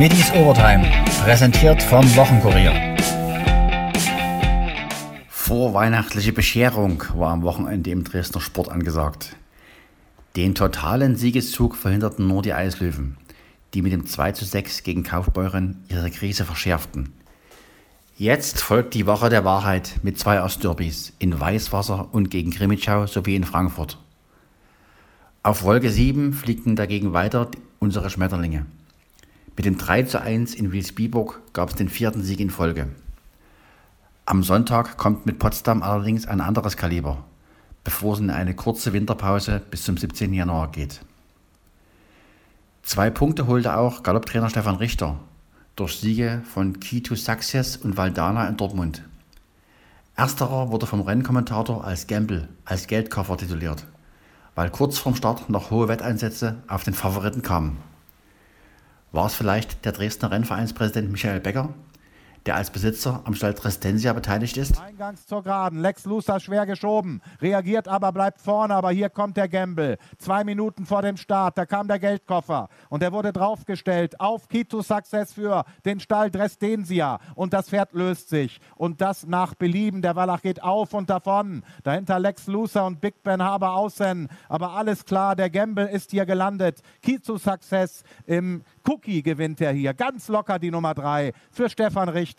Middies Overtime, präsentiert vom Wochenkurier. Vorweihnachtliche Bescherung war am Wochenende im Dresdner Sport angesagt. Den totalen Siegeszug verhinderten nur die Eislöwen, die mit dem 2 zu 6 gegen Kaufbeuren ihre Krise verschärften. Jetzt folgt die Woche der Wahrheit mit zwei Ostderbys in Weißwasser und gegen Grimmitschau sowie in Frankfurt. Auf Wolke 7 fliegten dagegen weiter unsere Schmetterlinge. Mit dem 3 zu 1 in Wilsbiburg gab es den vierten Sieg in Folge. Am Sonntag kommt mit Potsdam allerdings ein anderes Kaliber, bevor es in eine kurze Winterpause bis zum 17. Januar geht. Zwei Punkte holte auch Galopptrainer Stefan Richter durch Siege von to Success und Valdana in Dortmund. Ersterer wurde vom Rennkommentator als Gamble, als Geldkoffer tituliert, weil kurz vorm Start noch hohe Wetteinsätze auf den Favoriten kamen. War es vielleicht der Dresdner Rennvereinspräsident Michael Becker, der als Besitzer am Stall Restensia beteiligt ist. Eingangs zur Geraden. Lex Luster schwer geschoben. Reagiert aber, bleibt vorne. Aber hier kommt der Gamble. Zwei Minuten vor dem Start. Da kam der Geldkoffer. Und er wurde draufgestellt auf Kito Success für den Stall Dresdensia. Und das Pferd löst sich. Und das nach Belieben. Der Wallach geht auf und davon. Dahinter Lex Lucer und Big Ben Haber außen. Aber alles klar. Der Gamble ist hier gelandet. Kito Success im Cookie gewinnt er hier. Ganz locker die Nummer drei für Stefan Richter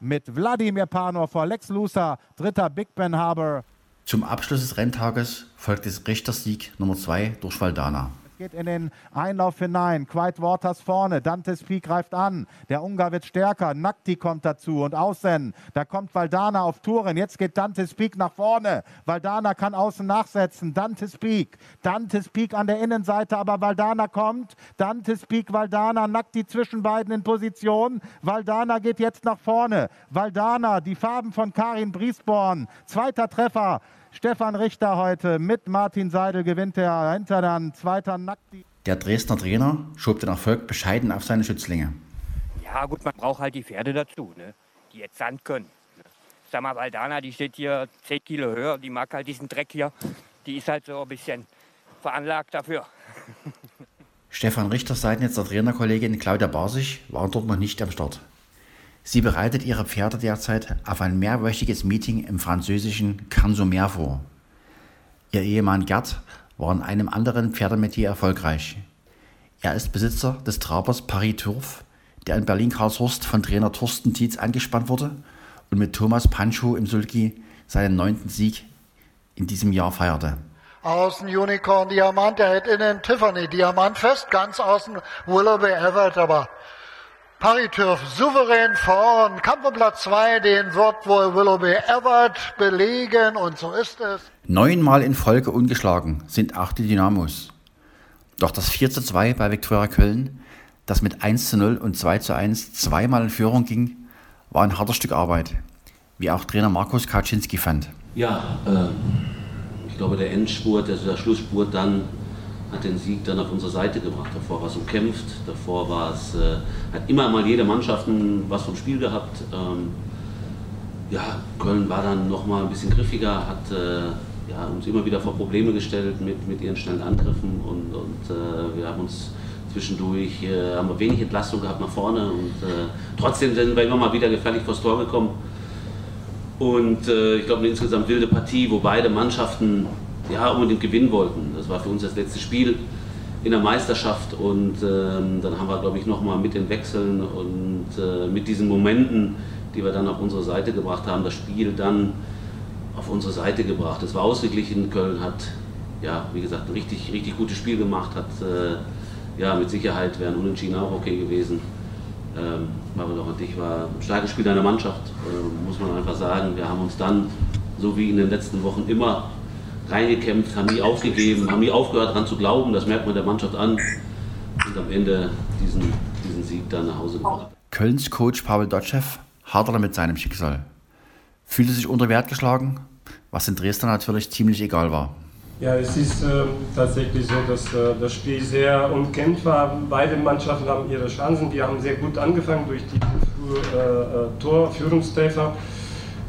mit Wladimir Panov vor Lex Lucer, dritter Big Ben Harbor. Zum Abschluss des Renntages folgt des Richters Sieg Nummer zwei durch Valdana geht in den Einlauf hinein. Quiet Waters vorne. Dantes Peak greift an. Der Ungar wird stärker. Nakti kommt dazu und außen. Da kommt Valdana auf Touren. Jetzt geht Dantes Peak nach vorne. Valdana kann außen nachsetzen. Dantes Peak. Dantes Peak an der Innenseite, aber Valdana kommt. Dantes Peak, Valdana, Nakti zwischen beiden in Position. Valdana geht jetzt nach vorne. Valdana, die Farben von Karin Briesborn. Zweiter Treffer. Stefan Richter heute mit Martin Seidel gewinnt er hinter dann zweiter Nackti. Der Dresdner Trainer schob den Erfolg bescheiden auf seine Schützlinge. Ja gut, man braucht halt die Pferde dazu, ne? die jetzt Sand können. Ne? Sag mal, Valdana, die steht hier 10 Kilo höher, die mag halt diesen Dreck hier. Die ist halt so ein bisschen veranlagt dafür. Stefan Richter seitens der Trainerkollegin Claudia Barsig war dort noch nicht am Start. Sie bereitet ihre Pferde derzeit auf ein mehrwöchiges Meeting im französischen Cansomer vor. Ihr Ehemann Gerd war in einem anderen Pferdemetier erfolgreich. Er ist Besitzer des Trabers Paris Turf, der in Berlin-Karlshorst von Trainer Thorsten Tietz angespannt wurde und mit Thomas Pancho im Sulki seinen neunten Sieg in diesem Jahr feierte. Außen Unicorn Diamant, er hat innen Tiffany Diamant fest, ganz außen Willoughby Everett, aber Paritürf souverän vorn. Kampfplatz 2, den wird wohl Willoughby Everett belegen und so ist es. Neunmal in Folge ungeschlagen sind auch die Dynamos. Doch das 4 zu 2 bei Viktoria Köln, das mit 1 zu 0 und 2 zu 1 zweimal in Führung ging, war ein hartes Stück Arbeit, wie auch Trainer Markus Kaczynski fand. Ja, äh, ich glaube der Endspurt, also der Schlussspurt dann hat den Sieg dann auf unsere Seite gebracht. Davor war es umkämpft, davor war es, äh, hat immer mal jede Mannschaft was vom Spiel gehabt. Ähm, ja, Köln war dann noch mal ein bisschen griffiger, hat äh, ja, uns immer wieder vor Probleme gestellt mit, mit ihren schnellen Angriffen und, und äh, wir haben uns zwischendurch äh, haben wir wenig Entlastung gehabt nach vorne und äh, trotzdem sind wir immer mal wieder gefährlich vors Tor gekommen. Und äh, ich glaube, eine insgesamt wilde Partie, wo beide Mannschaften ja, unbedingt gewinnen wollten. War für uns das letzte Spiel in der Meisterschaft und ähm, dann haben wir, glaube ich, nochmal mit den Wechseln und äh, mit diesen Momenten, die wir dann auf unsere Seite gebracht haben, das Spiel dann auf unsere Seite gebracht. Es war ausgeglichen, Köln hat, ja, wie gesagt, ein richtig, richtig gutes Spiel gemacht, hat, äh, ja, mit Sicherheit wären Unentschieden auch okay gewesen. Ähm, doch an dich war ein starkes Spiel deiner Mannschaft, äh, muss man einfach sagen. Wir haben uns dann, so wie in den letzten Wochen immer, reingekämpft, haben nie aufgegeben, haben nie aufgehört daran zu glauben. Das merkt man der Mannschaft an. Und am Ende diesen, diesen Sieg dann nach Hause gebracht. Kölns Coach Pavel Dotschew haderte mit seinem Schicksal. Fühlte sich unter Wert geschlagen, was in Dresden natürlich ziemlich egal war. Ja, es ist äh, tatsächlich so, dass äh, das Spiel sehr umkämpft war. Beide Mannschaften haben ihre Chancen. Wir haben sehr gut angefangen durch die äh, äh Torführungstreffer.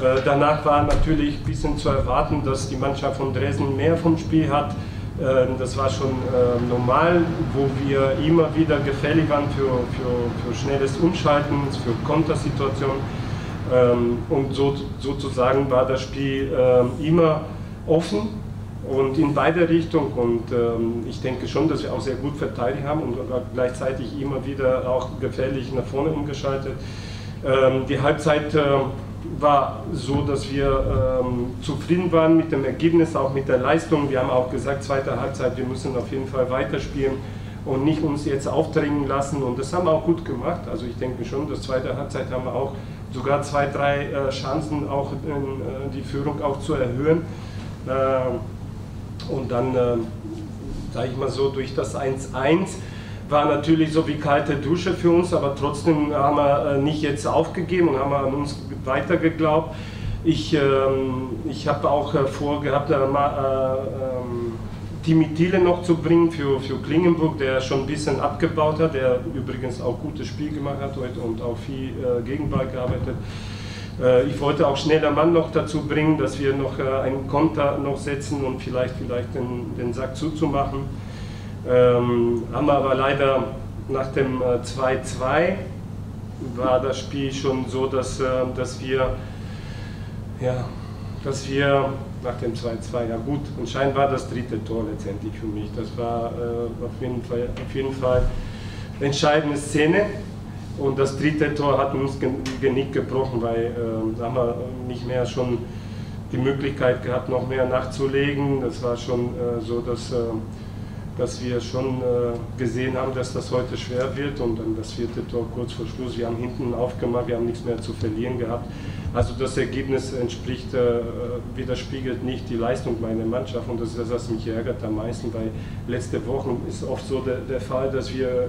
Äh, danach war natürlich ein bisschen zu erwarten, dass die Mannschaft von Dresden mehr vom Spiel hat. Ähm, das war schon ähm, normal, wo wir immer wieder gefällig waren für, für, für schnelles Umschalten, für Kontersituationen. Ähm, und so, sozusagen war das Spiel immer offen und in beide Richtungen. Und ich denke schon, dass wir auch sehr gut verteidigt haben und gleichzeitig immer wieder auch gefährlich nach vorne umgeschaltet. die Halbzeit war so, dass wir ähm, zufrieden waren mit dem Ergebnis, auch mit der Leistung. Wir haben auch gesagt, zweite Halbzeit, wir müssen auf jeden Fall weiterspielen und nicht uns jetzt aufdringen lassen. Und das haben wir auch gut gemacht. Also ich denke schon, das zweite Halbzeit haben wir auch sogar zwei, drei äh, Chancen, auch in, äh, die Führung auch zu erhöhen. Äh, und dann, äh, sage ich mal so, durch das 1-1 war natürlich so wie kalte Dusche für uns, aber trotzdem haben wir äh, nicht jetzt aufgegeben und haben an uns weiter geglaubt. Ich, ähm, ich habe auch äh, vorgehabt, äh, ähm, Timi Thiele noch zu bringen für, für Klingenburg, der schon ein bisschen abgebaut hat, der übrigens auch gutes Spiel gemacht hat heute und auch viel äh, Gegenball gearbeitet. Äh, ich wollte auch schneller Mann noch dazu bringen, dass wir noch äh, einen Konter noch setzen und vielleicht, vielleicht den, den Sack zuzumachen. Ähm, haben wir aber leider nach dem 2-2 äh, war das Spiel schon so, dass, äh, dass wir ja, dass wir nach dem 2-2, ja gut, anscheinend war das dritte Tor letztendlich für mich. Das war äh, auf, jeden Fall, auf jeden Fall eine entscheidende Szene. Und das dritte Tor hat uns Genick gebrochen, weil äh, da haben wir nicht mehr schon die Möglichkeit gehabt, noch mehr nachzulegen. Das war schon äh, so, dass äh, dass wir schon äh, gesehen haben, dass das heute schwer wird und dann das vierte Tor kurz vor Schluss. Wir haben hinten aufgemacht, wir haben nichts mehr zu verlieren gehabt. Also das Ergebnis entspricht, äh, widerspiegelt nicht die Leistung meiner Mannschaft und das ist das, was mich ärgert am meisten, weil letzte Woche ist oft so der, der Fall, dass wir, äh,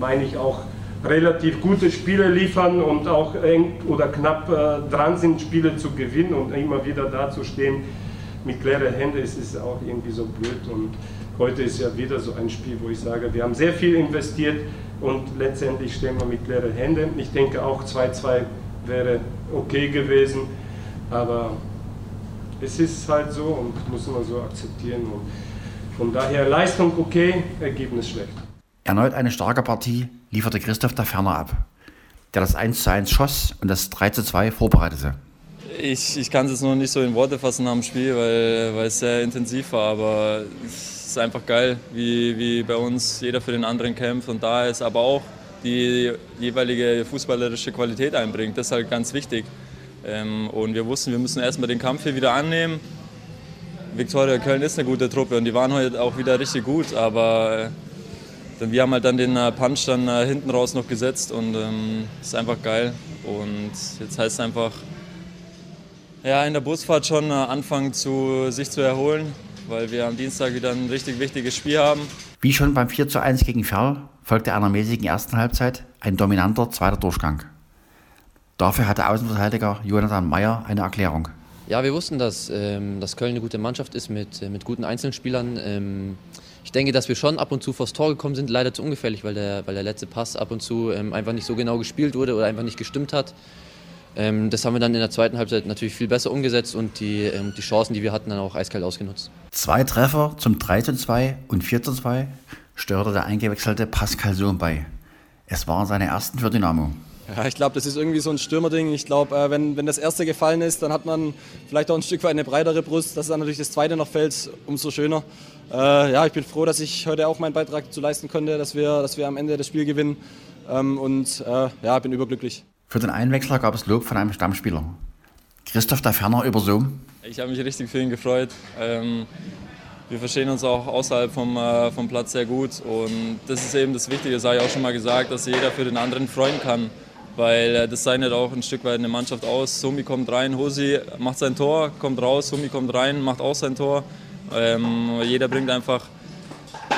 meine ich, auch relativ gute Spiele liefern und auch eng oder knapp äh, dran sind, Spiele zu gewinnen und immer wieder dazustehen mit leeren Händen, ist es auch irgendwie so blöd und Heute ist ja wieder so ein Spiel, wo ich sage, wir haben sehr viel investiert und letztendlich stehen wir mit leeren Händen. Ich denke auch 2-2 wäre okay gewesen, aber es ist halt so und muss man so akzeptieren. Und von daher Leistung okay, Ergebnis schlecht. Erneut eine starke Partie lieferte Christoph da Ferner ab, der das 1 1 schoss und das 3 2 vorbereitete. Ich, ich kann es jetzt noch nicht so in Worte fassen nach dem Spiel, weil, weil es sehr intensiv war, aber ist einfach geil, wie, wie bei uns jeder für den anderen kämpft und da ist, aber auch die jeweilige fußballerische Qualität einbringt. Das ist halt ganz wichtig. Ähm, und wir wussten, wir müssen erstmal den Kampf hier wieder annehmen. Viktoria Köln ist eine gute Truppe und die waren heute auch wieder richtig gut, aber äh, wir haben halt dann den äh, Punch dann äh, hinten raus noch gesetzt und ähm, ist einfach geil. Und jetzt heißt es einfach, ja, in der Busfahrt schon anfangen, zu, sich zu erholen, weil wir am Dienstag wieder ein richtig wichtiges Spiel haben. Wie schon beim 4 zu 1 gegen Ferl folgte einer mäßigen ersten Halbzeit ein dominanter zweiter Durchgang. Dafür hatte Außenverteidiger Jonathan Meyer eine Erklärung. Ja, wir wussten, dass, ähm, dass Köln eine gute Mannschaft ist mit, äh, mit guten Einzelspielern. Ähm, ich denke, dass wir schon ab und zu vors Tor gekommen sind, leider zu ungefährlich, weil der, weil der letzte Pass ab und zu ähm, einfach nicht so genau gespielt wurde oder einfach nicht gestimmt hat. Ähm, das haben wir dann in der zweiten Halbzeit natürlich viel besser umgesetzt und die, ähm, die Chancen, die wir hatten, dann auch eiskalt ausgenutzt. Zwei Treffer zum 3 zu 2 und 4 zu 2 steuerte der eingewechselte Pascal Sohn bei. Es waren seine ersten für Dynamo. Ja, ich glaube, das ist irgendwie so ein Stürmerding. Ich glaube, äh, wenn, wenn das erste gefallen ist, dann hat man vielleicht auch ein Stück weit eine breitere Brust. Dass dann natürlich das zweite noch fällt, umso schöner. Äh, ja, ich bin froh, dass ich heute auch meinen Beitrag dazu leisten konnte, dass wir, dass wir am Ende das Spiel gewinnen. Ähm, und äh, ja, bin überglücklich. Für den Einwechsler gab es Lob von einem Stammspieler. Christoph da Ferner über Zoom. Ich habe mich richtig für ihn gefreut. Ähm, wir verstehen uns auch außerhalb vom, äh, vom Platz sehr gut und das ist eben das Wichtige, das habe ich auch schon mal gesagt, dass jeder für den anderen freuen kann, weil äh, das zeichnet auch ein Stück weit eine Mannschaft aus. Sumi kommt rein, Hosi macht sein Tor, kommt raus, Sumi kommt rein, macht auch sein Tor. Ähm, jeder bringt einfach,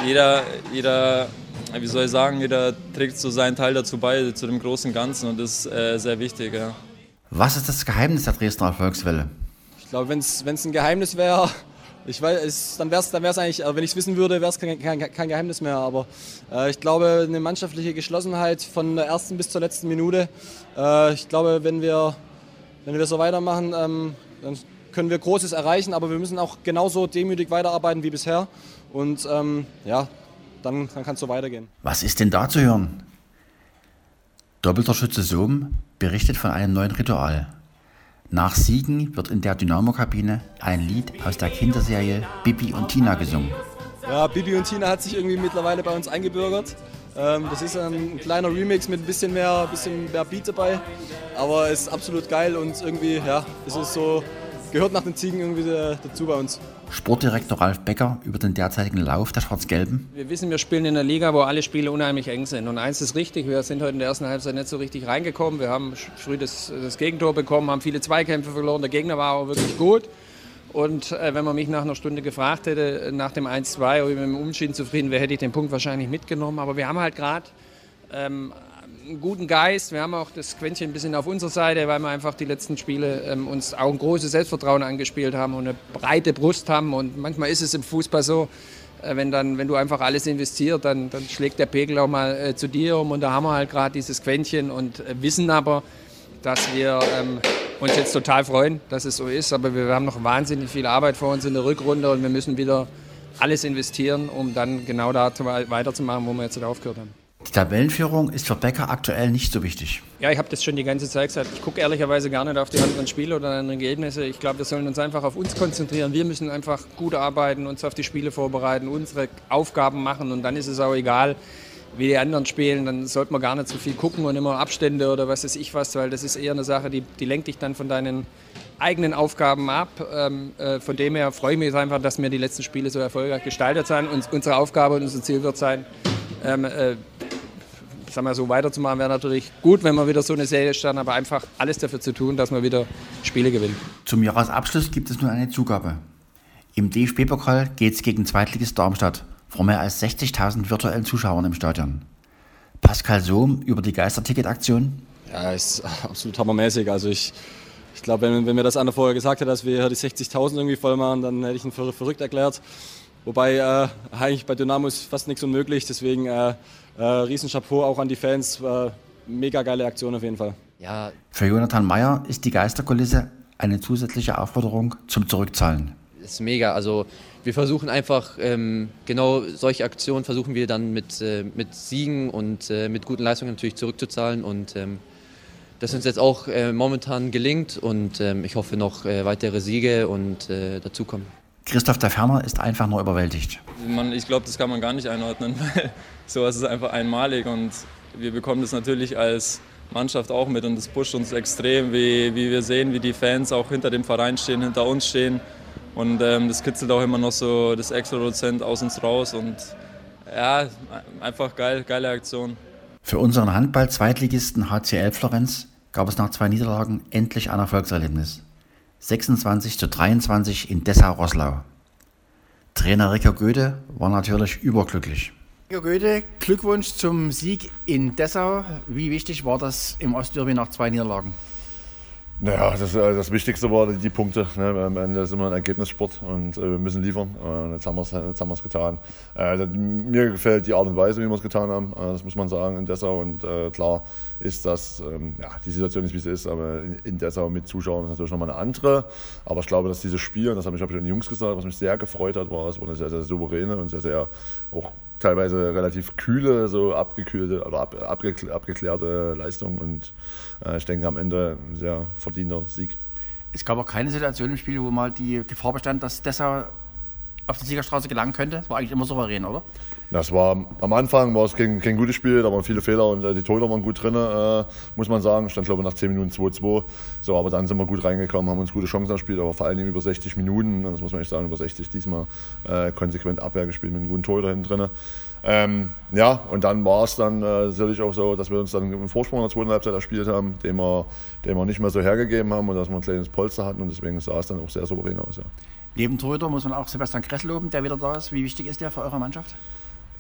jeder, jeder wie soll ich sagen, jeder trägt so seinen Teil dazu bei, zu dem großen Ganzen und das ist äh, sehr wichtig. Ja. Was ist das Geheimnis der Dresdner Erfolgswelle? Ich glaube, wenn es ein Geheimnis wäre, ich weiß, es, dann wäre es dann eigentlich, wenn ich es wissen würde, wäre es kein, kein, kein, Geheimnis mehr. Aber äh, ich glaube, eine mannschaftliche Geschlossenheit von der ersten bis zur letzten Minute. Äh, ich glaube, wenn wir, wenn wir so weitermachen, ähm, dann können wir Großes erreichen, aber wir müssen auch genauso demütig weiterarbeiten wie bisher. Und ähm, ja, dann, dann kann es so weitergehen. Was ist denn da zu hören? Doppelter Schütze Sohm berichtet von einem neuen Ritual. Nach Siegen wird in der Dynamo-Kabine ein Lied aus der Kinderserie Bibi und Tina gesungen. Ja, Bibi und Tina hat sich irgendwie mittlerweile bei uns eingebürgert. Ähm, das ist ein kleiner Remix mit ein bisschen mehr, bisschen mehr Beat dabei, aber es ist absolut geil und irgendwie, ja, es ist so, gehört nach den Ziegen irgendwie dazu bei uns. Sportdirektor Ralf Becker über den derzeitigen Lauf der Schwarz-Gelben. Wir wissen, wir spielen in einer Liga, wo alle Spiele unheimlich eng sind. Und eins ist richtig, wir sind heute in der ersten Halbzeit nicht so richtig reingekommen. Wir haben früh das, das Gegentor bekommen, haben viele Zweikämpfe verloren. Der Gegner war auch wirklich gut. Und äh, wenn man mich nach einer Stunde gefragt hätte, nach dem 1-2, ob ich mit dem Umschieden zufrieden wäre, hätte ich den Punkt wahrscheinlich mitgenommen. Aber wir haben halt gerade ähm, einen guten Geist. Wir haben auch das Quäntchen ein bisschen auf unserer Seite, weil wir einfach die letzten Spiele ähm, uns auch ein großes Selbstvertrauen angespielt haben und eine breite Brust haben. Und manchmal ist es im Fußball so, äh, wenn, dann, wenn du einfach alles investierst, dann, dann schlägt der Pegel auch mal äh, zu dir um. Und da haben wir halt gerade dieses Quäntchen und äh, wissen aber, dass wir ähm, uns jetzt total freuen, dass es so ist. Aber wir haben noch wahnsinnig viel Arbeit vor uns in der Rückrunde und wir müssen wieder alles investieren, um dann genau da weiterzumachen, wo wir jetzt aufgehört haben. Die Tabellenführung ist für Becker aktuell nicht so wichtig. Ja, ich habe das schon die ganze Zeit gesagt. Ich gucke ehrlicherweise gar nicht auf die anderen Spiele oder anderen Ergebnisse. Ich glaube, wir sollen uns einfach auf uns konzentrieren. Wir müssen einfach gut arbeiten, uns auf die Spiele vorbereiten, unsere Aufgaben machen und dann ist es auch egal, wie die anderen spielen, dann sollte man gar nicht so viel gucken und immer Abstände oder was weiß ich was, weil das ist eher eine Sache, die, die lenkt dich dann von deinen eigenen Aufgaben ab. Ähm, äh, von dem her freue ich mich einfach, dass wir die letzten Spiele so erfolgreich gestaltet sind. Und unsere Aufgabe und unser Ziel wird sein, ähm, äh, sag mal so weiterzumachen, wäre natürlich gut, wenn wir wieder so eine Serie starten, aber einfach alles dafür zu tun, dass wir wieder Spiele gewinnen. Zum Jahresabschluss gibt es nur eine Zugabe. Im DFB-Pokal geht es gegen Zweitligist Darmstadt vor mehr als 60.000 virtuellen Zuschauern im Stadion. Pascal Sohm über die Geisterticket-Aktion. Ja, ist absolut hammermäßig. Also ich, ich glaube, wenn, wenn mir das einer vorher gesagt hätte, dass wir hier die 60.000 irgendwie voll machen, dann hätte ich ihn für verrückt erklärt. Wobei äh, eigentlich bei Dynamo ist fast nichts unmöglich. Deswegen äh, äh, Riesenchapeau auch an die Fans. Äh, mega geile Aktion auf jeden Fall. Ja. Für Jonathan Meyer ist die Geisterkulisse eine zusätzliche Aufforderung zum Zurückzahlen. Das ist mega. Also wir versuchen einfach, ähm, genau solche Aktionen versuchen wir dann mit, äh, mit Siegen und äh, mit guten Leistungen natürlich zurückzuzahlen. Und ähm, das uns jetzt auch äh, momentan gelingt und ähm, ich hoffe noch äh, weitere Siege und äh, dazukommen. Christoph der Ferner ist einfach nur überwältigt. Man, ich glaube, das kann man gar nicht einordnen, weil sowas ist einfach einmalig und wir bekommen das natürlich als Mannschaft auch mit und das pusht uns extrem, wie, wie wir sehen, wie die Fans auch hinter dem Verein stehen, hinter uns stehen und ähm, das kitzelt auch immer noch so das extra Prozent aus uns raus. Und ja, einfach geil, geile Aktion. Für unseren Handball-Zweitligisten HCL Florenz gab es nach zwei Niederlagen endlich ein Erfolgserlebnis. 26 zu 23 in Dessau-Rosslau. Trainer Ricker Goethe war natürlich überglücklich. Ricker Goethe, Glückwunsch zum Sieg in Dessau. Wie wichtig war das im Ostderby nach zwei Niederlagen? Naja, das, äh, das Wichtigste war die Punkte. Ne? Am Ende ist immer ein Ergebnissport und äh, wir müssen liefern. Und jetzt haben wir es getan. Äh, mir gefällt die Art und Weise, wie wir es getan haben. Äh, das muss man sagen in Dessau. Und äh, klar ist das, ähm, ja, die Situation ist wie sie ist, aber in, in Dessau mit Zuschauern ist natürlich nochmal eine andere. Aber ich glaube, dass dieses Spiel, und das habe ich, hab ich den Jungs gesagt, was mich sehr gefreut hat, war, es war eine sehr, sehr souveräne und sehr, sehr auch teilweise relativ kühle, so abgekühlte oder ab, abgeklärte Leistung. Und äh, ich denke am Ende ein sehr verdienter Sieg. Es gab auch keine Situation im Spiel, wo mal die Gefahr bestand, dass Dessau auf die Siegerstraße gelangen könnte. Das war eigentlich immer souverän, oder? Das war am Anfang war es kein, kein gutes Spiel, da waren viele Fehler und äh, die Torhüter waren gut drin, äh, muss man sagen. Stand glaube ich nach 10 Minuten 2-2. So, aber dann sind wir gut reingekommen, haben uns gute Chancen gespielt, aber vor allem über 60 Minuten, das muss man echt sagen, über 60 diesmal äh, konsequent Abwehr gespielt mit einem guten Torhüter hinten drin. Ähm, ja, und dann war es dann äh, sicherlich auch so, dass wir uns dann einen Vorsprung in der zweiten Halbzeit erspielt haben, den wir, den wir nicht mehr so hergegeben haben und dass wir ein kleines Polster hatten und deswegen sah es dann auch sehr souverän aus. Ja. Neben Torhüter muss man auch Sebastian Kressel loben, der wieder da ist. Wie wichtig ist der für eure Mannschaft?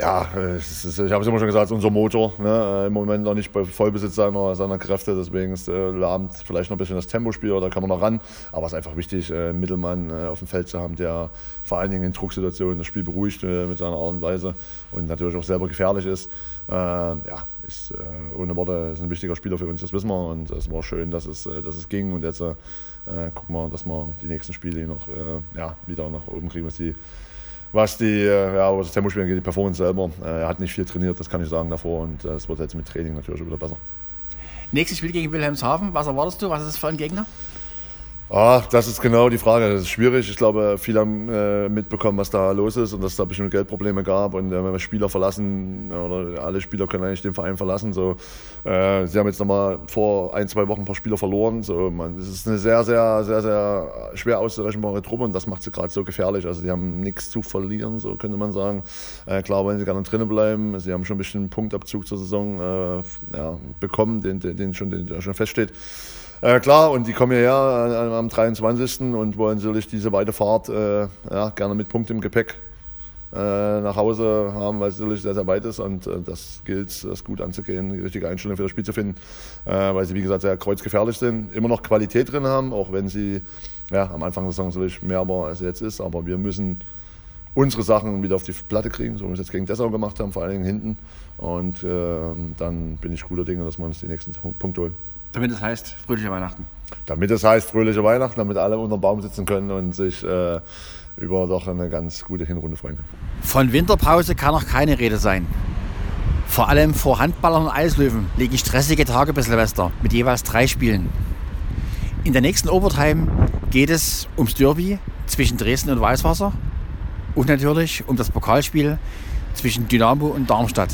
Ja, ist, ich habe es immer schon gesagt, unser Motor. Ne? Im Moment noch nicht bei Vollbesitz seiner, seiner Kräfte, deswegen ist äh, lahmt vielleicht noch ein bisschen das Tempospiel, da kann man noch ran. Aber es ist einfach wichtig, äh, einen Mittelmann äh, auf dem Feld zu haben, der vor allen Dingen in Drucksituationen das Spiel beruhigt äh, mit seiner Art und Weise und natürlich auch selber gefährlich ist. Äh, ja, ist ohne Worte ist ein wichtiger Spieler für uns, das wissen wir. Und es war schön, dass es, dass es ging. Und jetzt äh, gucken wir, dass wir die nächsten Spiele noch äh, ja, wieder nach oben kriegen, was die, was die, äh, ja, was das Tempospiel angeht, die Performance selber. Äh, er hat nicht viel trainiert, das kann ich sagen davor und äh, es wird jetzt mit Training natürlich wieder besser. Nächstes Spiel gegen Wilhelmshaven, was erwartest du? Was ist das für ein Gegner? Ah, das ist genau die Frage. Das ist schwierig. Ich glaube, viele haben äh, mitbekommen, was da los ist und dass es da bestimmte Geldprobleme gab. Und äh, wenn wir Spieler verlassen, oder alle Spieler können eigentlich den Verein verlassen. So, äh, sie haben jetzt nochmal vor ein, zwei Wochen ein paar Spieler verloren. So, man, es ist eine sehr, sehr, sehr, sehr schwer auszurechenbare Truppe und das macht sie gerade so gefährlich. Also, die haben nichts zu verlieren, so könnte man sagen. Äh, klar wollen sie gerne drinnen bleiben. Sie haben schon ein bisschen Punktabzug zur Saison äh, ja, bekommen, den, den, den, schon, den schon feststeht. Äh, klar, und die kommen hierher am 23. und wollen natürlich diese weite Fahrt äh, ja, gerne mit Punkt im Gepäck äh, nach Hause haben, weil es natürlich sehr, sehr weit ist und äh, das gilt, das gut anzugehen, die richtige Einstellung für das Spiel zu finden, äh, weil sie, wie gesagt, sehr kreuzgefährlich sind, immer noch Qualität drin haben, auch wenn sie ja, am Anfang der Saison natürlich mehr war, als sie jetzt ist, aber wir müssen unsere Sachen wieder auf die Platte kriegen, so wie wir es jetzt gegen Dessau gemacht haben, vor allen Dingen hinten. Und äh, dann bin ich guter Dinge, dass wir uns die nächsten Punkte holen. Damit es heißt, fröhliche Weihnachten. Damit es heißt, fröhliche Weihnachten, damit alle unter dem Baum sitzen können und sich äh, über doch eine ganz gute Hinrunde freuen können. Von Winterpause kann noch keine Rede sein. Vor allem vor Handballern und Eislöwen liegen stressige Tage bis Silvester mit jeweils drei Spielen. In der nächsten Overtime geht es ums Derby zwischen Dresden und Weißwasser und natürlich um das Pokalspiel zwischen Dynamo und Darmstadt.